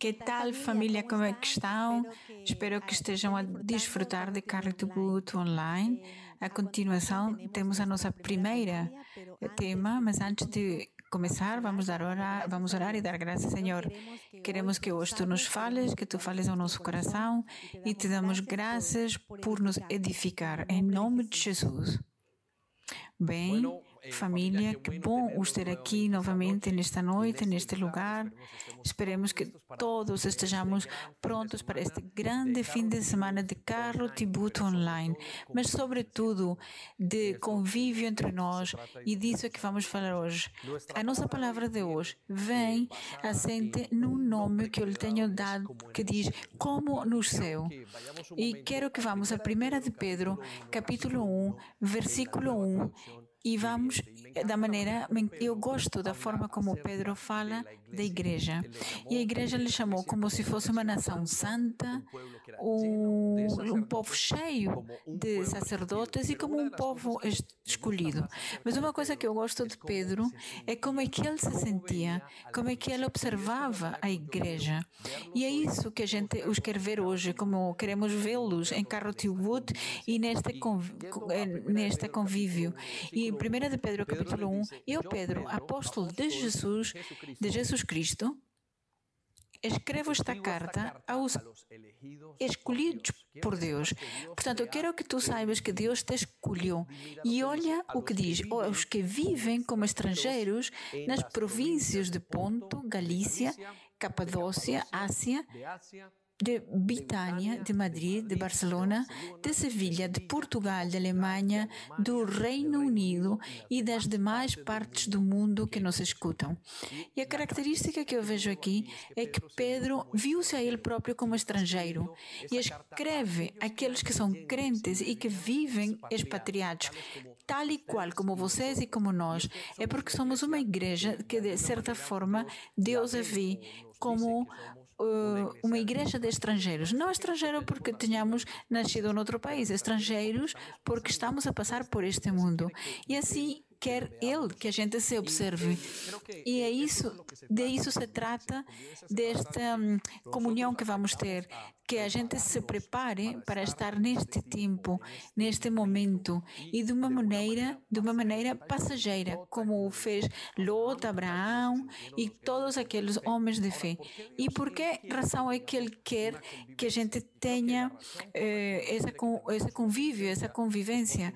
Que tal, família? Como é que estão? Espero que estejam a desfrutar de Carro Boot online. A continuação, temos a nossa primeira tema, mas antes de começar, vamos dar orar, vamos orar e dar graças, Senhor. Queremos que hoje tu nos fales, que tu fales ao nosso coração e te damos graças por nos edificar. Em nome de Jesus. Bem, eh, família, que bom os ter aqui novamente nesta noite, neste lugar. Esperemos que todos estejamos prontos para este grande fim de semana de Carlo Tributo Online, mas sobretudo de convívio entre nós e disso é que vamos falar hoje. A nossa palavra de hoje vem assente num nome que eu lhe tenho dado que diz como no céu. E quero que vamos a 1 de Pedro, capítulo 1, versículo 1 e vamos da maneira, eu gosto da forma como Pedro fala da igreja. E a igreja lhe chamou como se fosse uma nação santa, um, um povo cheio de sacerdotes e como um povo escolhido. Mas uma coisa que eu gosto de Pedro é como é que ele se sentia, como é que ele observava a igreja. E é isso que a gente os quer ver hoje, como queremos vê-los em Carro Wood e neste, conv, neste convívio. E em 1 de Pedro, capítulo 1, eu, Pedro, apóstolo de Jesus, de Jesus Cristo, escrevo esta carta aos escolhidos por Deus. Portanto, eu quero que tu saibas que Deus te escolheu. E olha o que diz: os que vivem como estrangeiros nas províncias de Ponto, Galícia, Capadócia, Ásia de Bitânia, de Madrid, de Barcelona, de Sevilha, de Portugal, de Alemanha, do Reino Unido e das demais partes do mundo que nos escutam. E a característica que eu vejo aqui é que Pedro viu-se a ele próprio como estrangeiro e escreve aqueles que são crentes e que vivem expatriados, tal e qual como vocês e como nós. É porque somos uma igreja que, de certa forma, Deus a vê como uma igreja de estrangeiros. Não estrangeiro porque tenhamos nascido noutro país, estrangeiros porque estamos a passar por este mundo. E assim quer Ele que a gente se observe. E é isso, de isso se trata desta hum, comunhão que vamos ter, que a gente se prepare para estar neste tempo, neste momento e de uma maneira, de uma maneira passageira, como fez Lot, Abraão e todos aqueles homens de fé. E por que razão é que ele quer que a gente tenha eh, essa, esse convívio, essa convivência,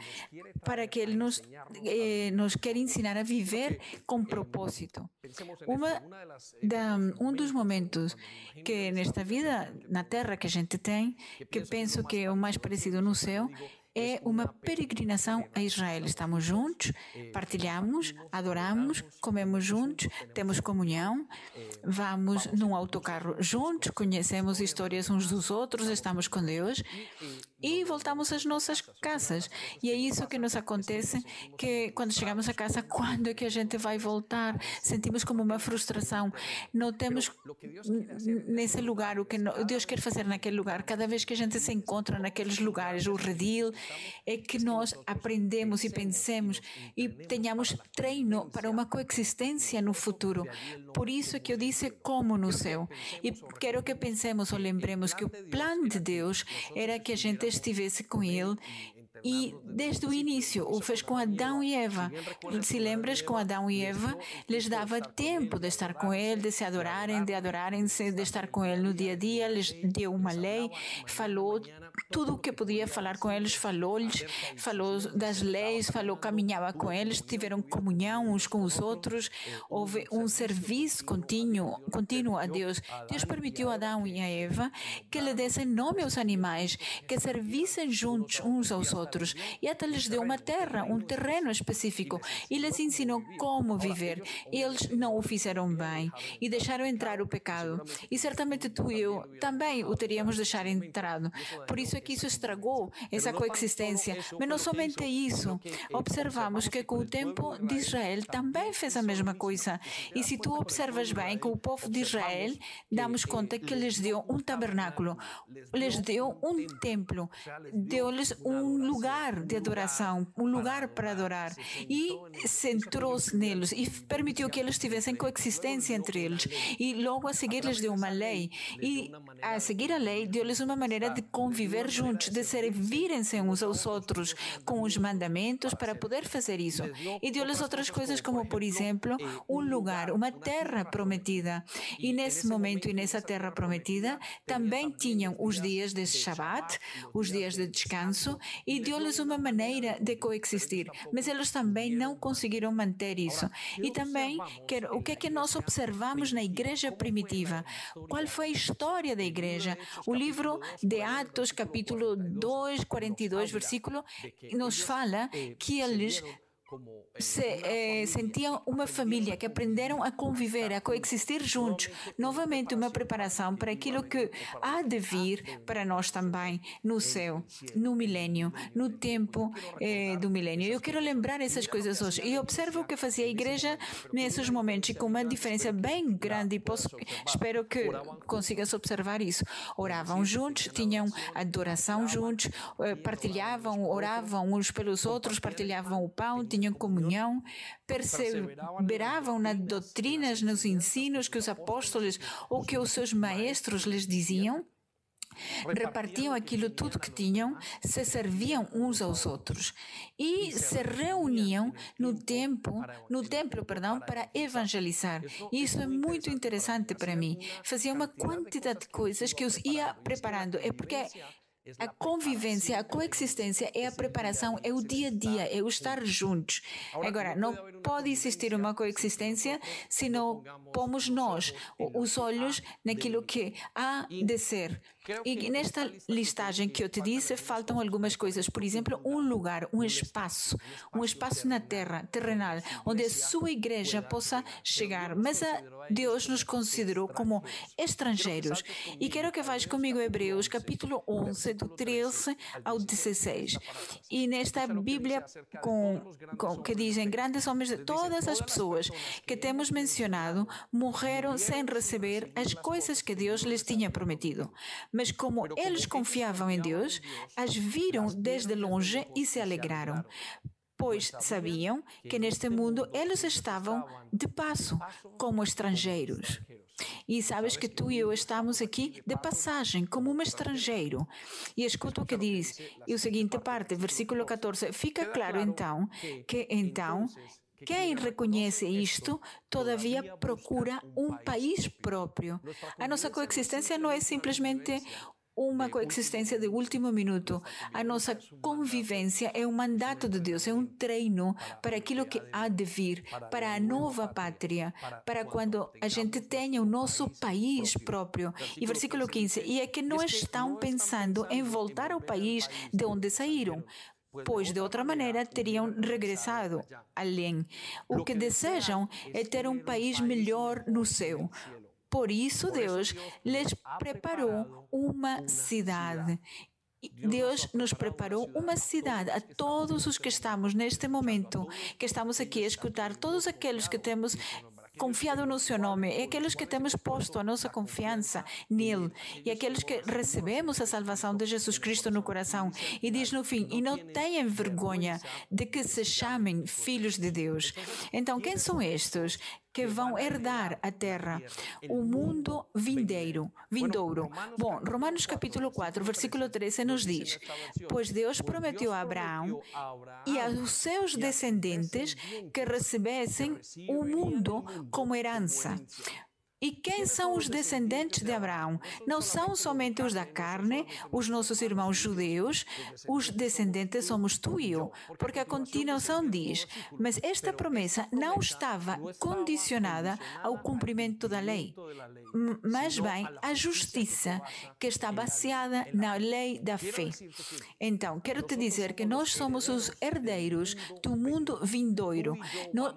para que ele nos eh, nos quer ensinar a viver com propósito. Uma da, um dos momentos que nesta vida na Terra que a gente tem, que penso que é o mais parecido no céu, é uma peregrinação a Israel. Estamos juntos, partilhamos, adoramos, comemos juntos, temos comunhão, vamos num autocarro juntos, conhecemos histórias uns dos outros, estamos com Deus e voltamos às nossas casas. E é isso que nos acontece, que quando chegamos a casa, quando é que a gente vai voltar? Sentimos como uma frustração. Não temos nesse lugar o que Deus quer fazer naquele lugar. Cada vez que a gente se encontra naqueles lugares, o redil, é que nós aprendemos e pensemos e tenhamos treino para uma coexistência no futuro. Por isso é que eu disse como no céu. E quero que pensemos ou lembremos que o plano de Deus era que a gente estivesse com Ele e desde o início o fez com Adão e Eva. Se lembras, com Adão e Eva, lhes dava tempo de estar com Ele, de se adorarem, de adorarem-se, de estar com Ele no dia a dia, lhes deu uma lei, falou tudo o que podia falar com eles, falou-lhes, falou das leis, falou, caminhava com eles, tiveram comunhão uns com os outros, houve um serviço contínuo, contínuo a Deus. Deus permitiu a Adão e a Eva que lhe dessem nome aos animais, que servissem juntos uns aos outros outros. E até lhes deu uma terra, um terreno específico, e lhes ensinou como viver. Eles não o fizeram bem e deixaram entrar o pecado. E certamente tu e eu também o teríamos deixado entrado. Por isso é que isso estragou essa coexistência. Mas não somente isso. Observamos que com o tempo de Israel também fez a mesma coisa. E se tu observas bem, com o povo de Israel, damos conta que lhes deu um tabernáculo, lhes deu um templo, deu-lhes um lugar lugar de adoração, um lugar para adorar. E centrou-se neles e permitiu que eles tivessem coexistência entre eles. E logo a seguir lhes deu uma lei. E a seguir a lei, deu-lhes uma maneira de conviver juntos, de servirem-se uns aos outros com os mandamentos para poder fazer isso. E deu-lhes outras coisas, como, por exemplo, um lugar, uma terra prometida. E nesse momento e nessa terra prometida, também tinham os dias de Shabbat, os dias de descanso, e deu-lhes uma maneira de coexistir. Mas eles também não conseguiram manter isso. E também, o que é que nós observamos na igreja primitiva? Qual foi a história da igreja? O livro de Atos, capítulo 2, 42, versículo, nos fala que eles se, eh, sentiam uma família, que aprenderam a conviver, a coexistir juntos. Novamente, uma preparação para aquilo que há de vir para nós também no céu, no milênio, no tempo eh, do milênio. Eu quero lembrar essas coisas hoje. E observo o que fazia a igreja nesses momentos, e com uma diferença bem grande. E posso, espero que consigas observar isso. Oravam juntos, tinham adoração juntos, eh, partilhavam, oravam uns pelos outros, partilhavam o pão, tinham comunhão, perseveravam nas doutrinas, nos ensinos que os apóstolos ou que os seus maestros lhes diziam, repartiam aquilo tudo que tinham, se serviam uns aos outros e se reuniam no tempo, no templo, perdão, para evangelizar. E isso é muito interessante para mim. Fazia uma quantidade de coisas que os ia preparando. É porque a convivência, a coexistência é a preparação, é o dia a dia, é o estar juntos. Agora, não pode existir uma coexistência se não pomos nós os olhos naquilo que há de ser. E nesta listagem que eu te disse, faltam algumas coisas. Por exemplo, um lugar, um espaço, um espaço na terra, terrenal, onde a sua igreja possa chegar. Mas Deus nos considerou como estrangeiros. E quero que vais comigo, Hebreus, capítulo 11, do 13 ao 16. E nesta Bíblia com, com, que dizem grandes homens de todas as pessoas que temos mencionado morreram sem receber as coisas que Deus lhes tinha prometido. Mas como eles confiavam em Deus, as viram desde longe e se alegraram pois sabiam que neste mundo eles estavam de passo, como estrangeiros. E sabes que tu e eu estamos aqui de passagem, como um estrangeiro. E escuta o que diz. E o seguinte parte, versículo 14. Fica claro então que então quem reconhece isto, todavia procura um país próprio. A nossa coexistência não é simplesmente uma coexistência de último minuto. A nossa convivência é um mandato de Deus, é um treino para aquilo que há de vir, para a nova pátria, para quando a gente tenha o nosso país próprio. E versículo 15: E é que não estão pensando em voltar ao país de onde saíram, pois de outra maneira teriam regressado além. O que desejam é ter um país melhor no céu. Por isso, Deus lhes preparou uma cidade. Deus nos preparou uma cidade a todos os que estamos neste momento, que estamos aqui a escutar, todos aqueles que temos confiado no seu nome, é aqueles que temos posto a nossa confiança nele, e aqueles que recebemos a salvação de Jesus Cristo no coração. E diz no fim: e não tenham vergonha de que se chamem filhos de Deus. Então, quem são estes? Que vão herdar a terra, o mundo vindeiro, vindouro. Bom, Romanos capítulo 4, versículo 13 nos diz: Pois Deus prometeu a Abraão e aos seus descendentes que recebessem o mundo como herança. E quem são os descendentes de Abraão? Não são somente os da carne, os nossos irmãos judeus, os descendentes somos tu e eu, porque a continuação diz: Mas esta promessa não estava condicionada ao cumprimento da lei, mas bem à justiça, que está baseada na lei da fé. Então, quero te dizer que nós somos os herdeiros do mundo vindouro.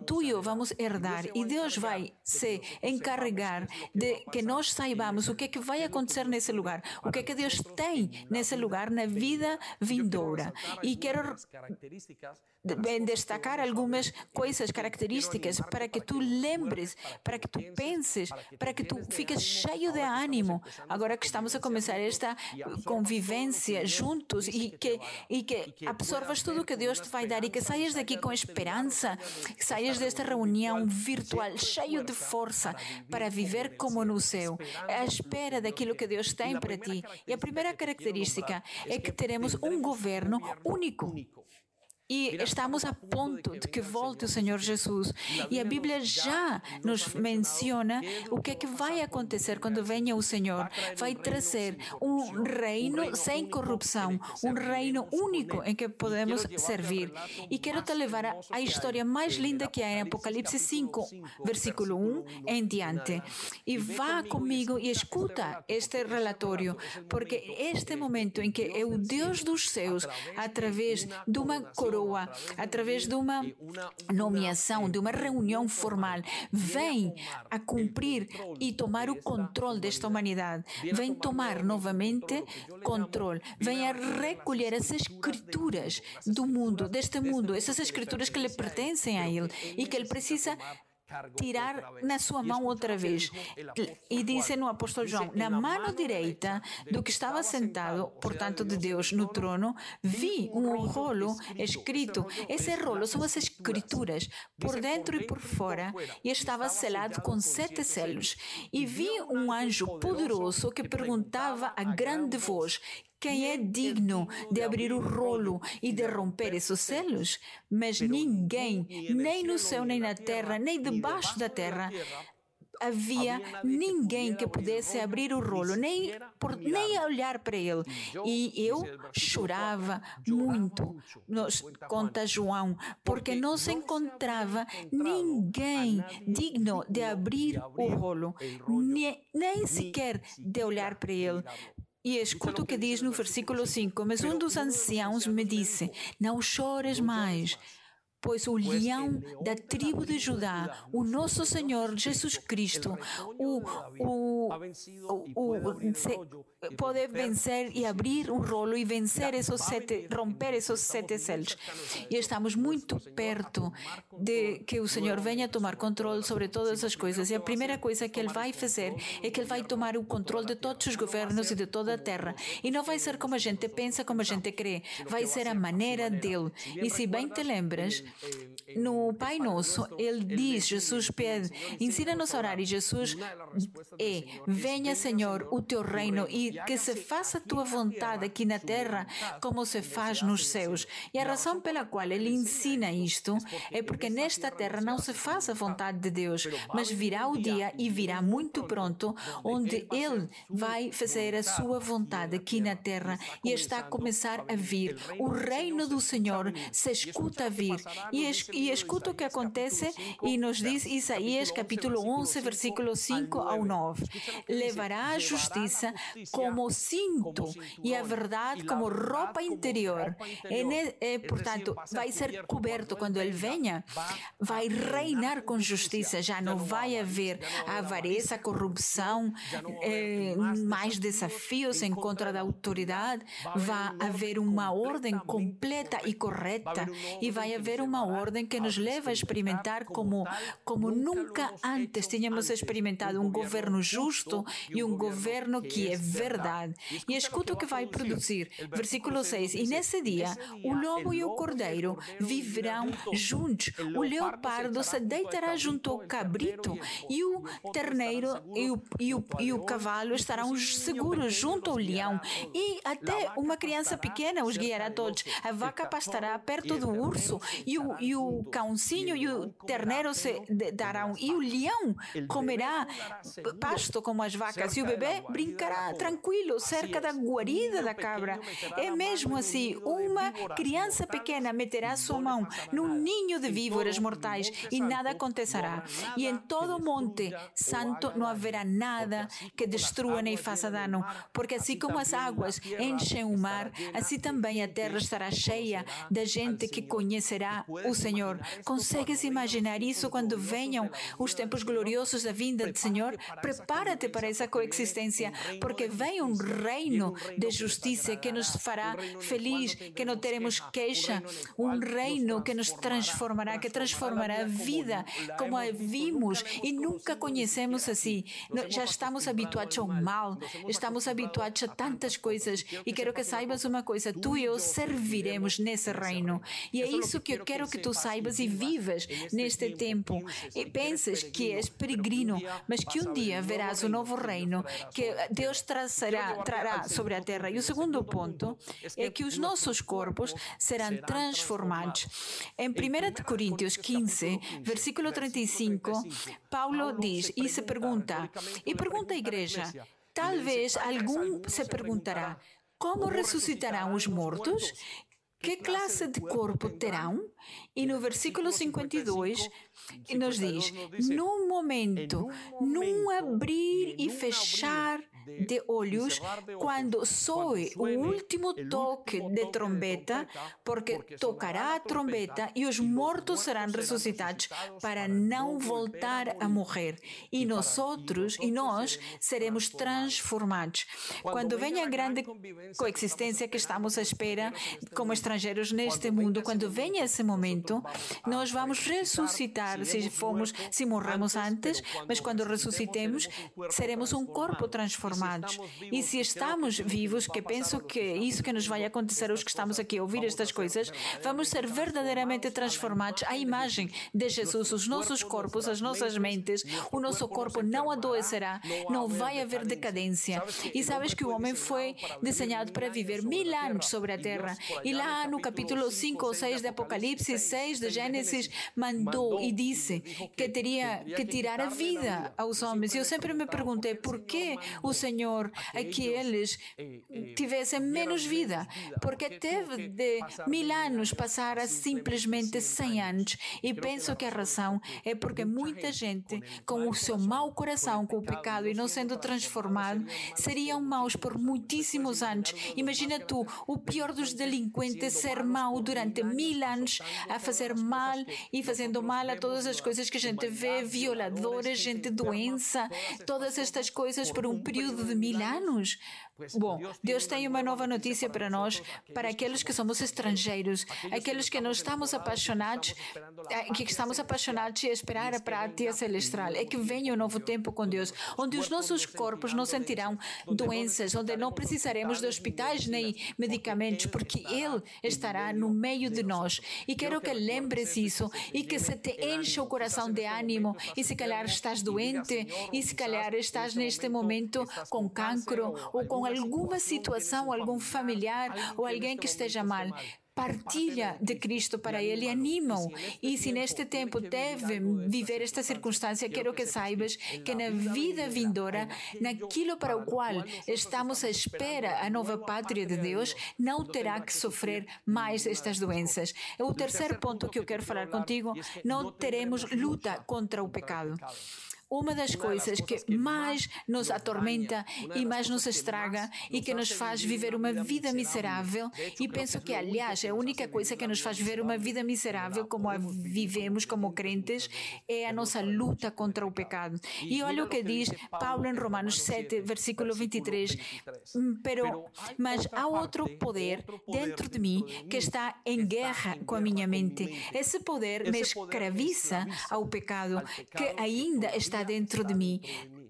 Tu e eu vamos herdar, e Deus vai se encarregar lugar, de que nós saibamos o que é que vai acontecer nesse lugar, o que é que Deus tem nesse lugar na vida vindoura. E quero destacar algumas coisas, características, para que tu lembres, para que tu penses, para que tu fiques cheio de ânimo. Agora que estamos a começar esta convivência juntos e que, e que absorvas tudo o que Deus te vai dar e que saias daqui com esperança, que saias desta reunião virtual cheio de força para viver como no céu, à espera daquilo que Deus tem para ti. E a primeira característica é que teremos um governo único. E estamos a ponto de que volte o Senhor Jesus. E a Bíblia já nos menciona o que é que vai acontecer quando venha o Senhor. Vai trazer um reino sem corrupção, um reino único em que podemos servir. E quero te levar à história mais linda que há em Apocalipse 5, versículo 1 em diante. E vá comigo e escuta este relatório, porque este momento em que é o Deus dos céus, através de uma coroa, coroa, através de uma nomeação, de uma reunião formal, vem a cumprir e tomar o controle desta humanidade, vem tomar novamente controle, vem a recolher as escrituras do mundo, deste mundo, essas escrituras que lhe pertencem a ele e que ele precisa tirar na sua mão outra vez. E disse no apóstolo João: Na mão direita do que estava sentado, portanto, de Deus no trono, vi um rolo escrito. Esse rolo são as escrituras, por dentro e por fora, e estava selado com sete selos. E vi um anjo poderoso que perguntava a grande voz: quem é digno de abrir o rolo e de romper esses selos? Mas ninguém, nem no céu, nem na terra, nem debaixo da terra, havia ninguém que pudesse abrir o rolo, nem, por, nem olhar para ele. E eu chorava muito, nos, conta João, porque não se encontrava ninguém digno de abrir o rolo, nem, nem sequer de olhar para ele. E escuta o que diz no versículo 5: Mas um dos anciãos me disse: Não chores mais pois o leão da tribo de Judá, o nosso Senhor Jesus Cristo, o, o, o, o pode vencer e abrir um rolo e vencer esses sete, romper esses sete selos. E estamos muito perto de que o Senhor venha tomar controle sobre todas as coisas. E a primeira coisa que Ele vai fazer é que Ele vai tomar o controle de todos os governos e de toda a terra. E não vai ser como a gente pensa, como a gente crê. Vai ser a maneira dele. E se bem te lembras, no Pai Nosso, ele diz, Jesus pede, ensina-nos a orar, e Jesus é, venha Senhor o teu reino e que se faça a tua vontade aqui na terra como se faz nos céus. E a razão pela qual ele ensina isto é porque nesta terra não se faz a vontade de Deus, mas virá o dia e virá muito pronto onde ele vai fazer a sua vontade aqui na terra e está a começar a vir. O reino do Senhor se escuta a vir e, e escuta o que acontece e nos diz Isaías capítulo 11, versículo 5 ao 9. Levará a justiça como cinto e a verdade como roupa interior. É, é, portanto, vai ser coberto quando ele venha, vai reinar com justiça, já não vai haver avareza, corrupção, é, mais desafios em contra da autoridade, vai haver uma ordem completa e correta e vai haver uma ordem que nos leva a experimentar como, como nunca antes tínhamos experimentado um governo justo e um governo que é verdade. E escuta o que vai produzir. Versículo 6. E nesse dia, o lobo e o cordeiro viverão juntos. O leopardo se deitará junto ao cabrito e o terneiro e o, e o, e o cavalo estarão seguros junto ao leão. E até uma criança pequena os guiará todos. A vaca pastará perto do urso e o, e o cãozinho e o terneiro se darão, e o leão comerá pasto como as vacas, e o bebê brincará tranquilo cerca da guarida da cabra. É mesmo assim: uma criança pequena meterá sua mão num ninho de víboras mortais e nada acontecerá. E em todo o monte santo não haverá nada que destrua nem faça dano, porque assim como as águas enchem o mar, assim também a terra estará cheia da gente que conhecerá o Senhor Senhor. Consegues imaginar isso quando venham os tempos gloriosos da vinda do Senhor? Prepara-te para essa coexistência, porque vem um reino de justiça que nos fará feliz, que não teremos queixa, um reino que nos transformará, que transformará a vida como a vimos e nunca conhecemos assim. Já estamos habituados ao mal, estamos habituados a tantas coisas e quero que saibas uma coisa: tu e eu serviremos nesse reino. E é isso que eu quero que tu saibas e vivas neste tempo. E penses que és peregrino, mas que um dia verás o novo reino que Deus trará sobre a terra. E o segundo ponto é que os nossos corpos serão transformados. Em 1 Coríntios 15, versículo 35, Paulo diz e se pergunta, e pergunta à igreja, talvez algum se perguntará, como ressuscitarão os mortos? Que classe de corpo terão? E no versículo 52 nos diz: num momento, num abrir e fechar de olhos quando soe o último toque de trombeta, porque tocará a trombeta e os mortos serão ressuscitados para não voltar a morrer. E nós outros e nós seremos transformados. Quando vem a grande coexistência que estamos à espera como estrangeiros neste mundo, quando vem esse momento, nós vamos ressuscitar se fomos, se morremos antes, mas quando ressuscitemos, seremos um corpo transformado E se estamos vivos, que penso que é isso que nos vai acontecer os que estamos aqui a ouvir estas coisas, vamos ser verdadeiramente transformados à imagem de Jesus. Os nossos corpos, as nossas mentes, o nosso corpo não adoecerá, não vai haver decadência. E sabes que o homem foi desenhado para viver mil anos sobre a terra. E lá no capítulo 5 ou 6 de Apocalipse, 6 de Gênesis, mandou e disse que teria que tirar a vida aos homens. E eu sempre me perguntei por que o Senhor Senhor a que eles tivessem menos vida, porque teve de mil anos passar a simplesmente cem anos. E penso que a razão é porque muita gente, com o seu mau coração, com o pecado e não sendo transformado, seriam maus por muitíssimos anos. Imagina tu, o pior dos delinquentes, ser mau durante mil anos, a fazer mal e fazendo mal a todas as coisas que a gente vê, violadores, gente doença, todas estas coisas por um período período de mil anos? Bom, Deus tem uma nova notícia para nós, para aqueles que somos estrangeiros, aqueles que não estamos apaixonados, eh, que estamos apaixonados e esperar a prática celestial. É que venha um novo tempo com Deus, onde os nossos corpos não sentirão doenças, onde não precisaremos de hospitais nem medicamentos, porque Ele estará no meio de nós. E quero que lembres isso e que se te encha o coração de ânimo. E se calhar estás doente, e se calhar estás neste momento com cancro ou com alguma situação, algum familiar ou alguém que esteja mal partilha de Cristo para ele, anima-o. E se neste tempo deve viver esta circunstância, quero que saibas que na vida vindoura, naquilo para o qual estamos à espera, a nova pátria de Deus, não terá que sofrer mais estas doenças. O terceiro ponto que eu quero falar contigo, não teremos luta contra o pecado. Uma das coisas que mais nos atormenta e mais nos estraga e que nos faz viver uma vida miserável, e penso que, aliás, a única coisa que nos faz viver uma vida miserável como a vivemos como crentes é a nossa luta contra o pecado. E olha o que diz Paulo em Romanos 7, versículo 23. Pero, mas há outro poder dentro de mim que está em guerra com a minha mente. Esse poder me escraviza ao pecado que ainda está está dentro de mim.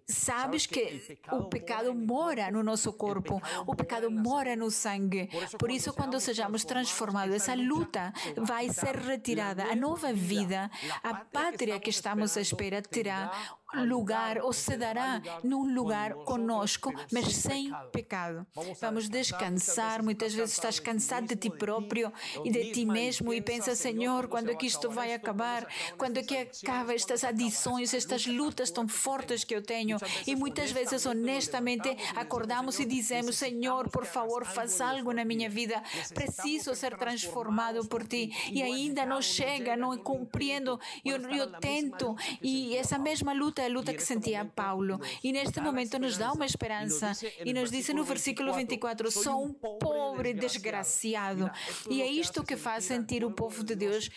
Sabes que o pecado mora no nosso corpo, o pecado mora no sangue. Por isso, quando sejamos transformados, essa luta vai ser retirada. A nova vida, a pátria que estamos à espera, terá lugar ou se dará num lugar conosco, mas sem pecado. Vamos descansar. Muitas vezes estás cansado de ti próprio e de ti mesmo e pensa, Senhor, quando é que isto vai acabar? Quando é que acaba estas adições, estas lutas tão fortes que eu tenho? E muitas vezes, honestamente, acordamos e dizemos, Senhor, por favor, faz algo na minha vida. Preciso ser transformado por ti. E ainda não chega, não compreendo. Eu, eu tento. E essa mesma luta luta é a luta que sentia Paulo. E neste momento nos dá uma esperança. E nos diz no versículo 24: Sou um pobre desgraciado. E é isto que faz sentir o povo de Deus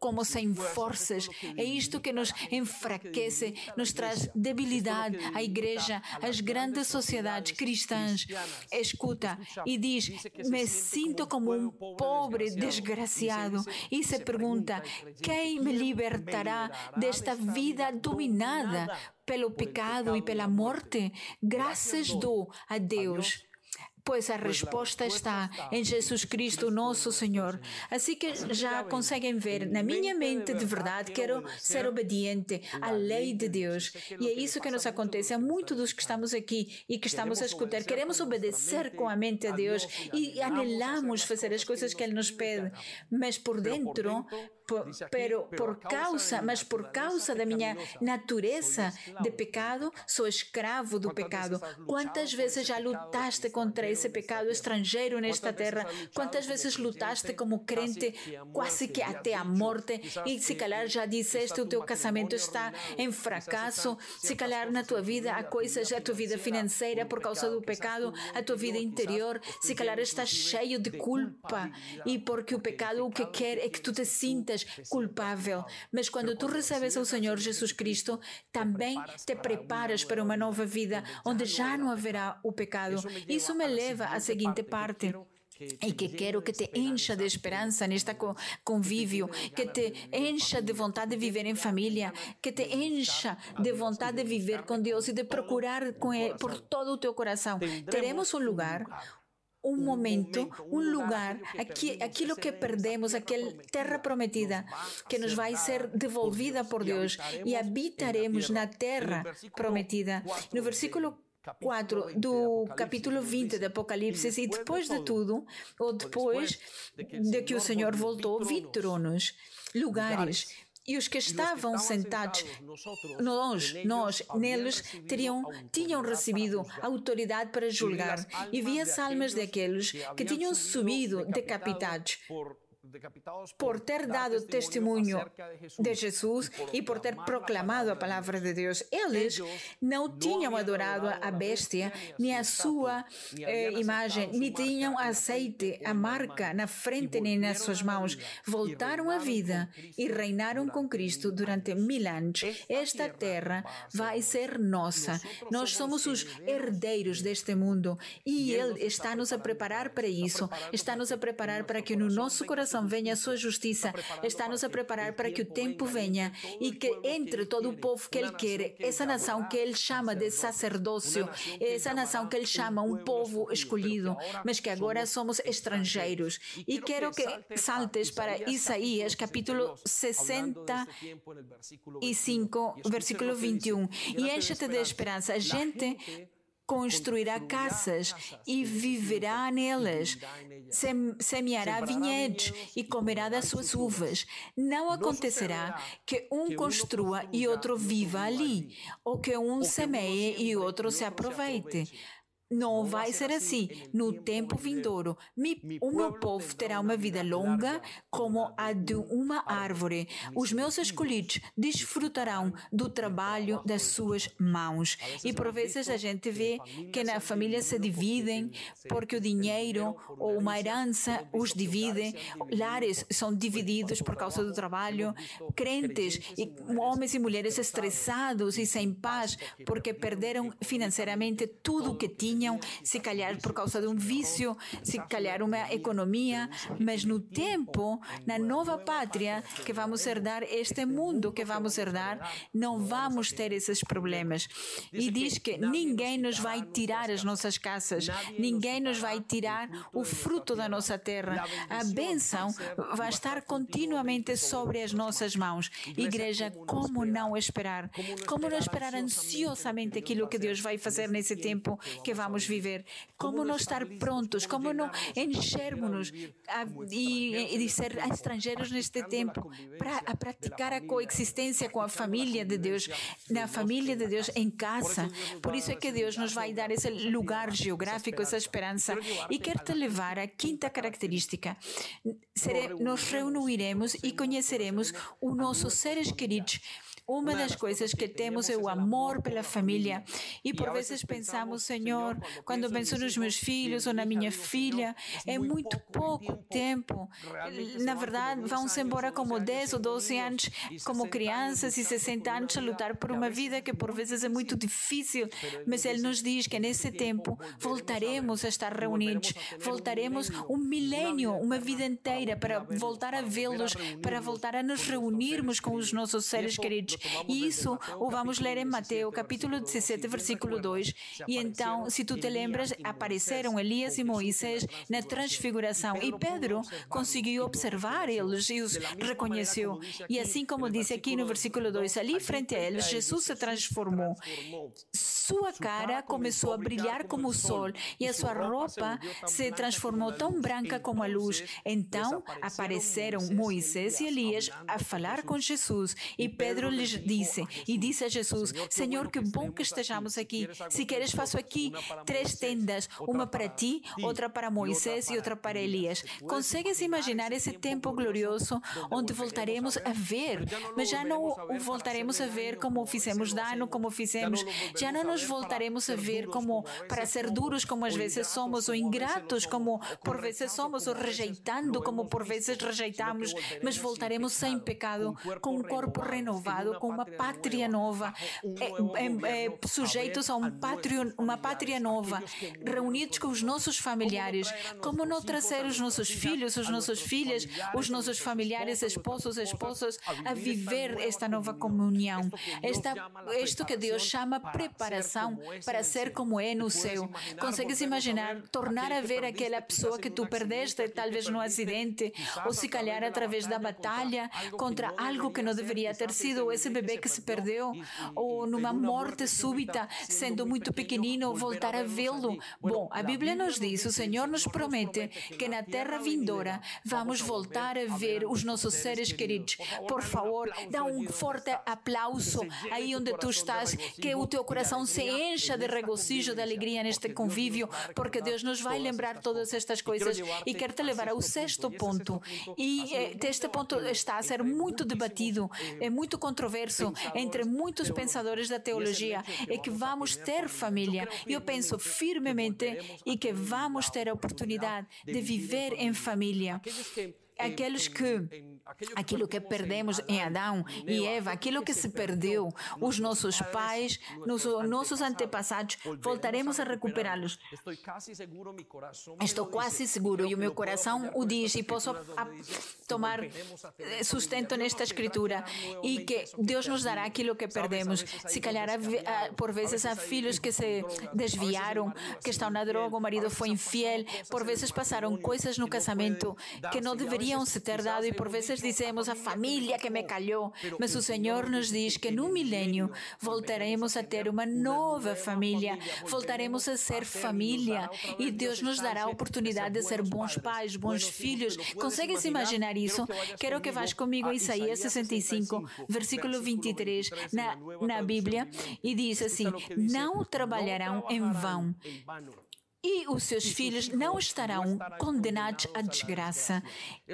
como sem forças. É isto que nos enfraquece, nos traz debilidade à igreja, às grandes sociedades cristãs. Escuta e diz: Me sinto como um pobre desgraciado. E se pergunta: quem me libertará desta vida dominada pelo pecado e pela morte? Graças dou a Deus. Pois a resposta está em Jesus Cristo, nosso Senhor. Assim que já conseguem ver, na minha mente de verdade, quero ser obediente à lei de Deus. E é isso que nos acontece. A muitos dos que estamos aqui e que estamos a escutar. Queremos obedecer com a mente a Deus e anelamos fazer as coisas que Ele nos pede, mas por dentro por, pero por causa, mas por causa da minha natureza de pecado, sou escravo do pecado. Quantas vezes já lutaste contra esse pecado estrangeiro nesta terra? Quantas vezes lutaste como crente quase que até a morte? E se calhar já disseste o teu casamento está em fracasso, se calhar na tua vida há coisas, a tua vida financeira por causa do pecado, a tua vida interior, se calhar estás cheio de culpa e porque o pecado o que quer é que tu te sintas culpável. Mas quando tu recebes o Senhor Jesus Cristo, também te preparas para uma nova vida onde já não haverá o pecado. Isso me leva à seguinte parte e que quero que te encha de esperança nesta convívio, que te encha de vontade de viver em família, que te encha de vontade de viver com Deus e de procurar com Ele por todo o teu coração. Teremos um lugar, um momento, um lugar, aqui, aquilo que perdemos, aquela terra prometida que nos vai ser devolvida por Deus e habitaremos na terra prometida. No versículo 4 do capítulo 20 do Apocalipse, e depois de tudo, ou depois de que o Senhor voltou, vi tronos, lugares e os que estavam sentados, nós, nós, neles, teriam, tinham recebido autoridade para julgar. E vi as almas daqueles que tinham subido decapitados por ter dado testemunho de Jesus e por ter proclamado a palavra de Deus. Eles não tinham adorado a bestia, nem a sua eh, imagem, nem tinham aceite, a marca na frente nem nas suas mãos. Voltaram à vida e reinaram com Cristo durante mil anos. Esta terra vai ser nossa. Nós somos os herdeiros deste mundo e Ele está-nos a preparar para isso. Está-nos a preparar para que no nosso coração coração venha a sua justiça, está-nos a preparar para que o tempo venha e que entre todo o povo que Ele quer, essa nação que Ele chama de sacerdócio, essa nação que Ele chama um povo escolhido, mas que agora somos estrangeiros. E quero que saltes para Isaías, capítulo 65, versículo 21, e enche-te de esperança. A gente construirá casas e viverá nelas, semeará vinhedos e comerá das suas uvas. Não acontecerá que um construa e outro viva ali, ou que um semeie e outro se aproveite. Não vai ser assim. No tempo vindouro, o meu povo terá uma vida longa como a de uma árvore. Os meus escolhidos desfrutarão do trabalho das suas mãos. E por vezes a gente vê que na família se dividem porque o dinheiro ou uma herança os divide. Lares são divididos por causa do trabalho. Crentes, e homens e mulheres estressados e sem paz porque perderam financeiramente tudo o que tinham tinham, se calhar por causa de um vício, se calhar uma economia, mas no tempo, na nova pátria que vamos herdar, este mundo que vamos herdar, não vamos ter esses problemas. E diz que ninguém nos vai tirar as nossas casas, ninguém nos vai tirar o fruto da nossa terra. A bênção vai estar continuamente sobre as nossas mãos. Igreja, como não esperar? Como não esperar ansiosamente aquilo que Deus vai fazer nesse tempo que vamos vamos viver, como não estar prontos, como não enchermos-nos e, e ser estrangeiros neste tempo para praticar a coexistência com a família de Deus, na família de Deus em casa. Por isso é que Deus nos vai dar esse lugar geográfico, essa esperança. E quer te levar à quinta característica. Nos reuniremos e conheceremos os nossos seres queridos uma das coisas que temos é o amor pela família. E por vezes pensamos, Senhor, quando penso nos meus filhos ou na minha filha, é muito pouco tempo. Na verdade, vão-se embora como 10 ou 12 anos, como crianças e 60 anos a lutar por uma vida que por vezes é muito difícil. Mas Ele nos diz que nesse tempo voltaremos a estar reunidos, voltaremos um milênio, uma vida inteira para voltar a vê-los, para voltar a nos reunirmos com os nossos seres queridos. E isso o vamos ler em Mateus, capítulo 17, versículo 2. E então, se tu te lembras, apareceram Elias e Moisés na transfiguração. E Pedro conseguiu observar eles e os reconheceu. E assim como diz aqui no versículo 2, ali frente a eles, Jesus se transformou. Sua cara começou a brilhar como o sol e a sua roupa se transformou tão branca como a luz. Então apareceram Moisés e Elias a falar com Jesus. E Pedro lhes disse e disse a Jesus: Senhor, que bom que estejamos aqui. Se queres, faço aqui três tendas: uma para ti, outra para Moisés e outra para Elias. Consegues imaginar esse tempo glorioso onde voltaremos a ver, mas já não o voltaremos a ver como fizemos dano, como fizemos, já não nos voltaremos a ver como para ser duros, como às vezes somos, ou ingratos, como por vezes somos, ou rejeitando, como por vezes rejeitamos, mas voltaremos sem pecado, com um corpo renovado, com uma pátria nova, é, é, é, sujeitos a um pátrio, uma pátria nova, reunidos com os nossos familiares. Como não trazer os nossos filhos, as nossas filhas, os nossos familiares, esposos, esposas, a viver esta nova comunhão? Esta, isto que Deus chama preparação para ser como é no céu. Consegues imaginar tornar a ver aquela pessoa que tu perdeste, talvez no acidente, ou se calhar através da batalha contra algo que não deveria ter sido esse bebê que se perdeu, ou numa morte súbita, sendo muito pequenino, voltar a vê-lo. Bom, a Bíblia nos diz, o Senhor nos promete que na terra vindoura vamos voltar a ver os nossos seres queridos. Por favor, dá um forte aplauso aí onde tu estás, que o teu coração se encha de regozijo, de alegria neste convívio, porque Deus nos vai lembrar todas estas coisas. e quer te levar ao sexto ponto. E eh, este ponto. está a ser muito debatido, é muito controverso controverso entre muitos pensadores da teologia é que vamos ter família. Eu penso firmemente e que vamos ter a oportunidade de viver em família aqueles que aquilo que perdemos em Adão e Eva, aquilo que se perdeu, os nossos pais, nos nossos antepassados, voltaremos a recuperá-los. Estou quase seguro e o meu coração o diz e posso tomar eh, sustento nesta escritura e que Deus nos dará aquilo que perdemos. Se calhar por vezes há filhos que se desviaram, que estão na droga, o marido foi infiel, por vezes passaram coisas no casamento que não deveriam se ter dado e por vezes dizemos a família que me calhou, mas o Senhor nos diz que no milênio voltaremos a ter uma nova família, voltaremos a ser família. e Deus nos dará a oportunidade de ser bons pais, bons filhos. Consegues imaginar. isso? Quero que vás comigo a Isaías 65, versículo 23, na, na Bíblia, e diz assim: Não trabalharão em vão e os seus filhos não estarão condenados à desgraça.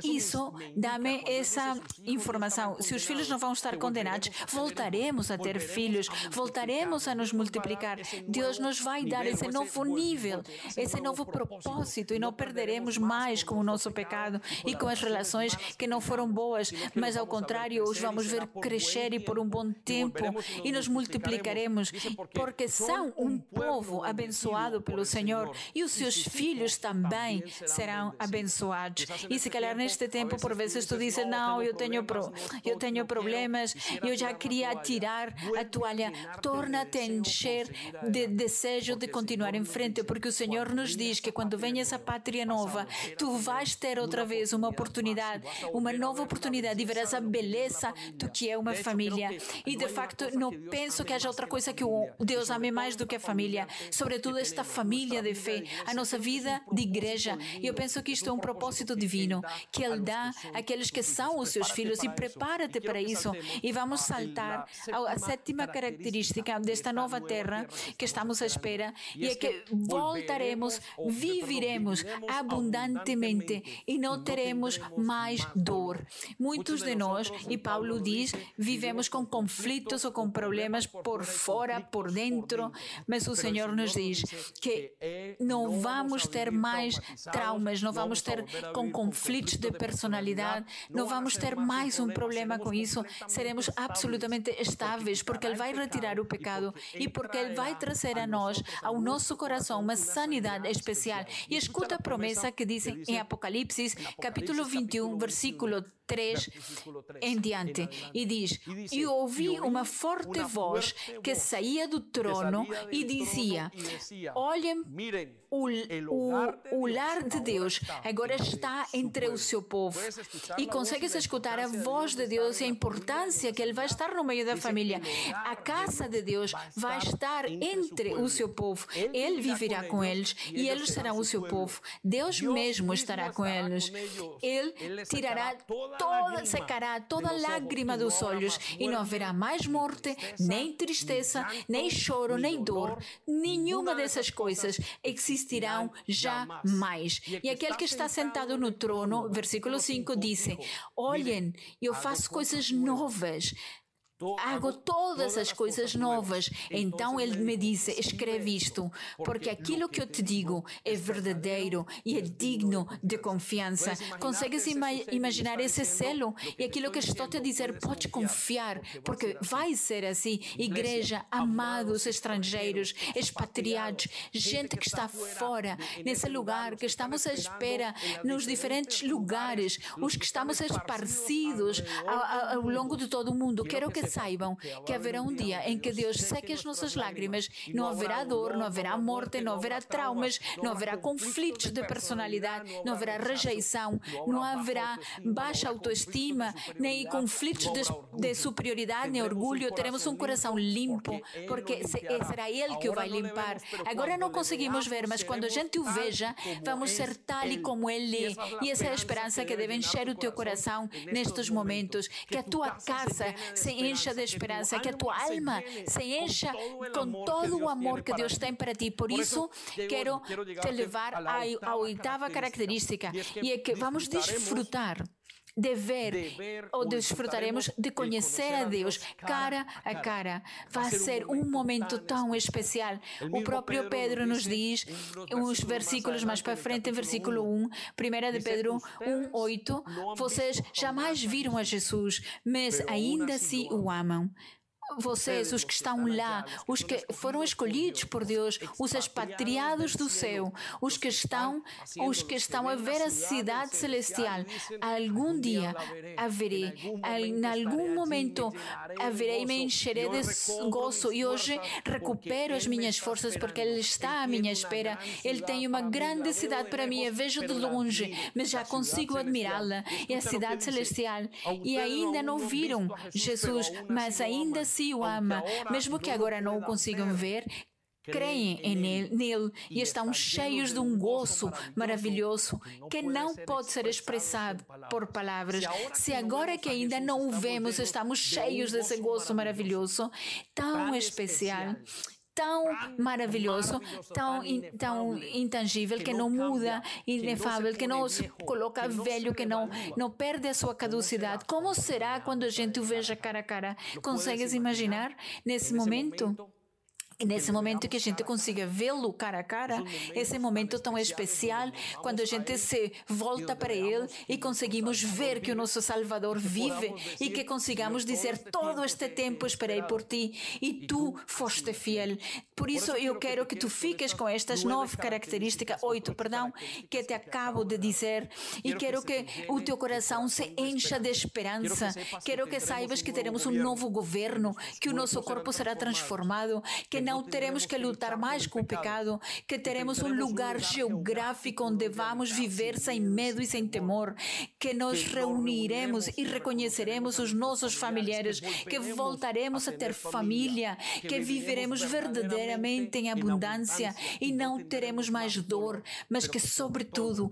Isso dá-me essa informação. Se os filhos não vão estar condenados, voltaremos a ter filhos, voltaremos a nos multiplicar. Deus nos vai dar esse novo nível, esse novo propósito. E não perderemos mais com o nosso pecado e com as relações que não foram boas, mas ao contrário, os vamos ver crescer e por um bom tempo e nos multiplicaremos, porque são um povo abençoado pelo Senhor e os seus filhos também serão abençoados. E se calhar neste tempo, por vezes, tu dizes: Não, eu tenho, pro, eu tenho problemas, eu já queria tirar a toalha. Torna-te a encher de desejo de continuar em frente, porque o Senhor nos diz que quando vem essa pátria nova, tu vais ter outra vez uma oportunidade, uma nova oportunidade de ver essa beleza do que é uma família. E de facto, não penso que haja outra coisa que o Deus ame mais do que a família, sobretudo esta família de fé, a nossa vida de igreja. E eu penso que isto é um propósito divino que Ele dá àqueles que são os seus filhos e prepara-te para isso. E vamos saltar à sétima característica desta nova terra que estamos à espera e é que voltaremos, viviremos abundantemente e não teremos mais dor. Muitos de nós, e Paulo diz, vivemos com conflitos ou com problemas por fora, por dentro, mas o Senhor nos diz que não vamos ter mais traumas, não vamos ter com conflitos de personalidade, não vamos ter mais um problema com isso, seremos absolutamente estáveis, porque Ele vai retirar o pecado e porque Ele vai trazer a nós, ao nosso coração, uma sanidade especial. E escuta a promessa que diz em Apocalipse, capítulo 21, versículo 3 em diante, e diz: E ouvi uma forte voz que saía do trono e dizia: Olhem, o, o, o lar de Deus agora está entre o seu povo. E consegues escutar a voz de Deus e a importância que Ele vai estar no meio da família. A casa de Deus vai estar entre o seu povo. Ele viverá com eles e eles serão o seu povo. Deus mesmo estará com eles. Ele tirará toda, secará toda lágrima dos olhos e não haverá mais morte, nem tristeza, nem choro, nem dor. Nenhuma dessas coisas existirão jamais. E aquele que está sentado no trono, versículo 5, diz: Olhem, eu faço coisas novas. Hago todas as coisas novas. Então ele me disse: Escreve isto, porque aquilo que eu te digo é verdadeiro e é digno de confiança. Consegues ima imaginar esse selo? E aquilo que estou te a dizer, pode confiar, porque vai ser assim. Igreja, amados estrangeiros, expatriados, gente que está fora, nesse lugar, que estamos à espera, nos diferentes lugares, os que estamos esparcidos ao, ao longo de todo o mundo. Quero que saibam que haverá um dia em que Deus seque as nossas lágrimas, não haverá dor, não haverá morte, não haverá traumas, não haverá conflitos de personalidade, não haverá rejeição, não haverá baixa autoestima, nem conflitos de, de superioridade, nem orgulho. Teremos um coração limpo, porque será Ele que o vai limpar. Agora não conseguimos ver, mas quando a gente o veja, vamos ser tal e como Ele é. E essa é a esperança que deve encher o teu coração nestes momentos. Que a tua casa se encha encha de esperança, que a tua alma se encha com todo o amor que Deus tem para ti. Por isso, quero te levar à oitava característica, e é que vamos desfrutar de ver ou desfrutaremos de conhecer a Deus cara a cara. Vai ser um momento tão especial. O próprio Pedro nos diz, uns versículos mais para frente, em versículo 1, 1 de Pedro 1, 8, vocês jamais viram a Jesus, mas ainda assim o amam vocês, os que estão lá, os que foram escolhidos por Deus, os expatriados do céu, os que estão, os que estão a ver a cidade celestial, algum dia haverei, em algum momento haverei me encherei de gozo e hoje recupero as minhas forças porque Ele está à minha espera. Ele tem uma grande cidade para mim, eu vejo de longe, mas já consigo admirá-la. É a cidade celestial. E ainda não viram Jesus, mas ainda se o ama, mesmo que agora não o consigam ver, creem em nele, nele. E estão cheios de um gozo maravilhoso que não pode ser expressado por palavras. Se agora que ainda não o vemos, estamos cheios desse gozo maravilhoso, tão especial tão maravilhoso, tão, tão intangível, que não muda, inefável, que não se coloca velho, que não, não perde a sua caducidade. Como será quando a gente o veja cara a cara? Consegues imaginar nesse momento? E nesse momento que a gente consiga vê-lo cara a cara, esse momento tão especial, quando a gente se volta para Ele e conseguimos ver que o nosso Salvador vive e que consigamos dizer: Todo este tempo esperei por ti e tu foste fiel. Por isso eu quero que tu fiques com estas nove características, oito, perdão, que te acabo de dizer. E quero que o teu coração se encha de esperança. Quero que saibas que teremos um novo governo, que o nosso corpo será transformado, que não teremos que lutar mais com o pecado, que teremos um lugar geográfico onde vamos viver sem medo e sem temor, que nos reuniremos e reconheceremos os nossos familiares, que voltaremos a ter família, que viveremos verdadeiramente em abundância e não teremos mais dor, mas que, sobretudo,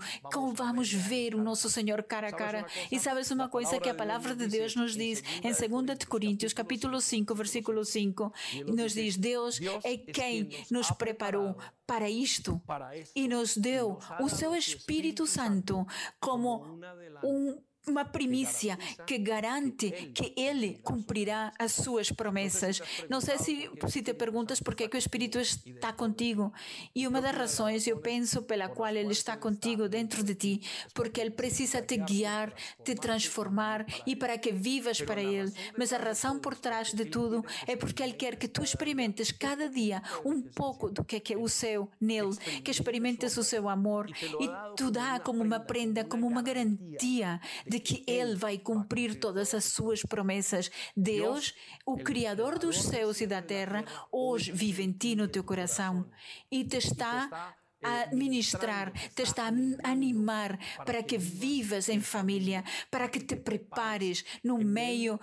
vamos ver o nosso Senhor cara a cara. E sabes uma coisa que a palavra de Deus nos diz em 2 Coríntios, capítulo 5, versículo 5, nos diz: Deus é quem nos preparou para isto e nos deu o seu Espírito Santo como um uma primícia que garante que Ele cumprirá as suas promessas. Não sei se, se te perguntas por que, que o Espírito está contigo. E uma das razões, eu penso, pela qual Ele está contigo dentro de ti, porque Ele precisa te guiar, te transformar e para que vivas para Ele. Mas a razão por trás de tudo é porque Ele quer que tu experimentes cada dia um pouco do que é o seu nele, que experimentes o seu amor e tu dá como uma prenda, como uma garantia de que Ele vai cumprir todas as suas promessas. Deus, o Criador dos céus e da terra, hoje vive em ti no teu coração e te está a ministrar, te está a animar para que vivas em família, para que te prepares no meio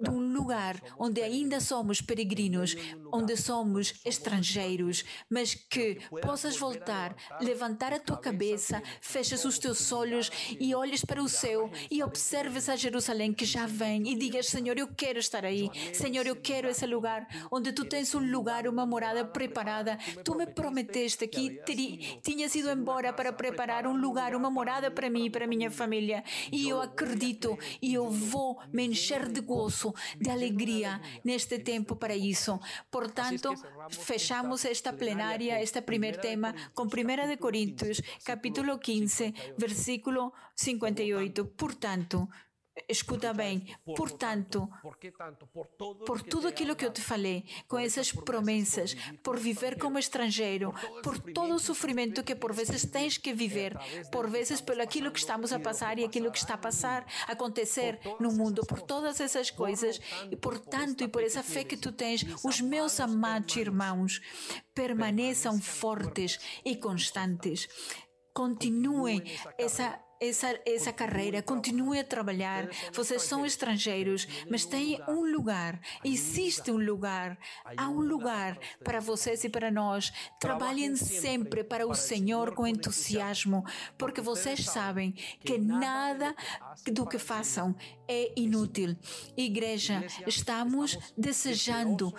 de um lugar onde ainda somos peregrinos, onde somos estrangeiros, mas que possas voltar, levantar a tua cabeça, feches os teus olhos e olhes para o céu e observes a Jerusalém que já vem e digas: Senhor, eu quero estar aí, Senhor, eu quero esse lugar onde tu tens um lugar, uma morada preparada. Tu me prometeste que teria tinhas ido embora para preparar um lugar, uma morada para mim e para minha família. E eu acredito e eu vou me encher de gozo, de alegria neste tempo para isso. Portanto, fechamos esta plenária, este primeiro tema, com 1 de Coríntios, capítulo 15, versículo 58. Portanto, Escuta bem, portanto, por tudo aquilo que eu te falei, com essas promessas, por viver como estrangeiro, por todo o sofrimento que por vezes tens que viver, por vezes pelo aquilo que estamos a passar e aquilo que está a passar, acontecer no mundo, por todas essas coisas, e portanto, e por essa fé que tu tens, os meus amados irmãos permaneçam fortes e constantes. Continuem essa essa, essa carreira, continue a trabalhar. Vocês são estrangeiros, mas têm um lugar. Existe um lugar. Há um lugar para vocês e para nós. Trabalhem sempre para o Senhor com entusiasmo, porque vocês sabem que nada do que façam é inútil. Igreja, estamos desejando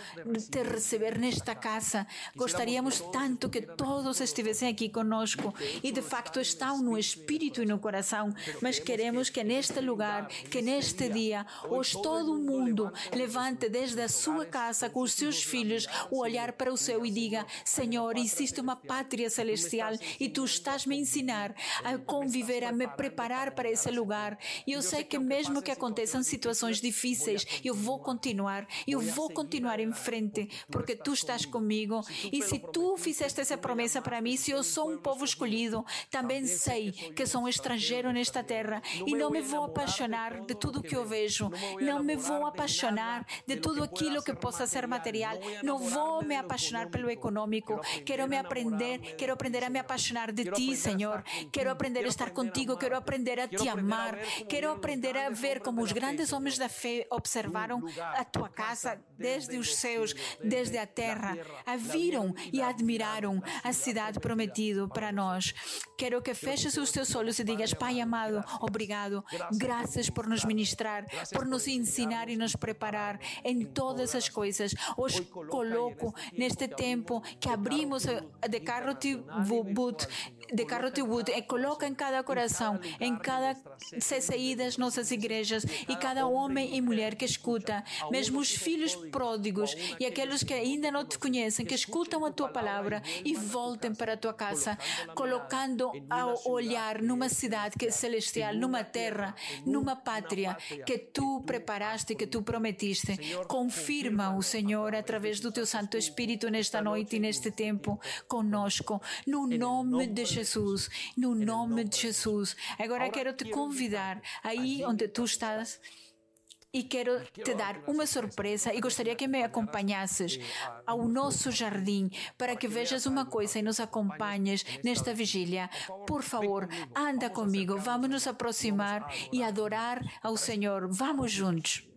te receber nesta casa. Gostaríamos tanto que todos estivessem aqui conosco e de facto estão no espírito e no coração coração, mas queremos que neste lugar, que neste dia, hoje todo o mundo levante desde a sua casa com os seus filhos o olhar para o céu e diga: Senhor, existe uma pátria celestial e tu estás me ensinar a conviver, a me preparar para esse lugar. E eu sei que mesmo que aconteçam situações difíceis, eu vou continuar, eu vou continuar em frente, porque tu estás comigo. E se tu fizeste essa promessa para mim, se eu sou um povo escolhido, também sei que sou um estrangeiro estrangeiro nesta terra. E não me vou apaixonar de tudo que eu vejo, não me vou apaixonar de tudo aquilo que possa ser material, não vou me apaixonar pelo econômico, quero me aprender, quero aprender a me apaixonar de ti, Senhor, quero aprender a estar contigo, quero aprender a te amar, quero aprender a ver como os grandes homens da fé observaram a tua casa desde os céus, desde a terra, a viram e admiraram a cidade prometida para nós. Quero que feches os teus olhos e digas Pai amado, obrigado. Graças por nos ministrar, por nos ensinar e nos preparar em todas as coisas. Hoje coloco neste tempo que abrimos de carro boot, de carro de wood, e coloca em cada coração, em cada CCI das nossas igrejas e cada homem e mulher que escuta, mesmo os filhos pródigos e aqueles que ainda não te conhecem, que escutam a tua palavra e voltem para a tua casa, colocando ao olhar numa cidade que é celestial, numa terra, numa pátria que tu preparaste, que tu prometiste. Confirma o Senhor através do teu Santo Espírito nesta noite e neste tempo conosco, no nome de Jesus, no nome de Jesus. Agora quero te convidar aí onde tu estás e quero te dar uma surpresa e gostaria que me acompanhasses ao nosso jardim para que vejas uma coisa e nos acompanhes nesta vigília. Por favor, anda comigo, vamos nos aproximar e adorar ao Senhor. Vamos juntos.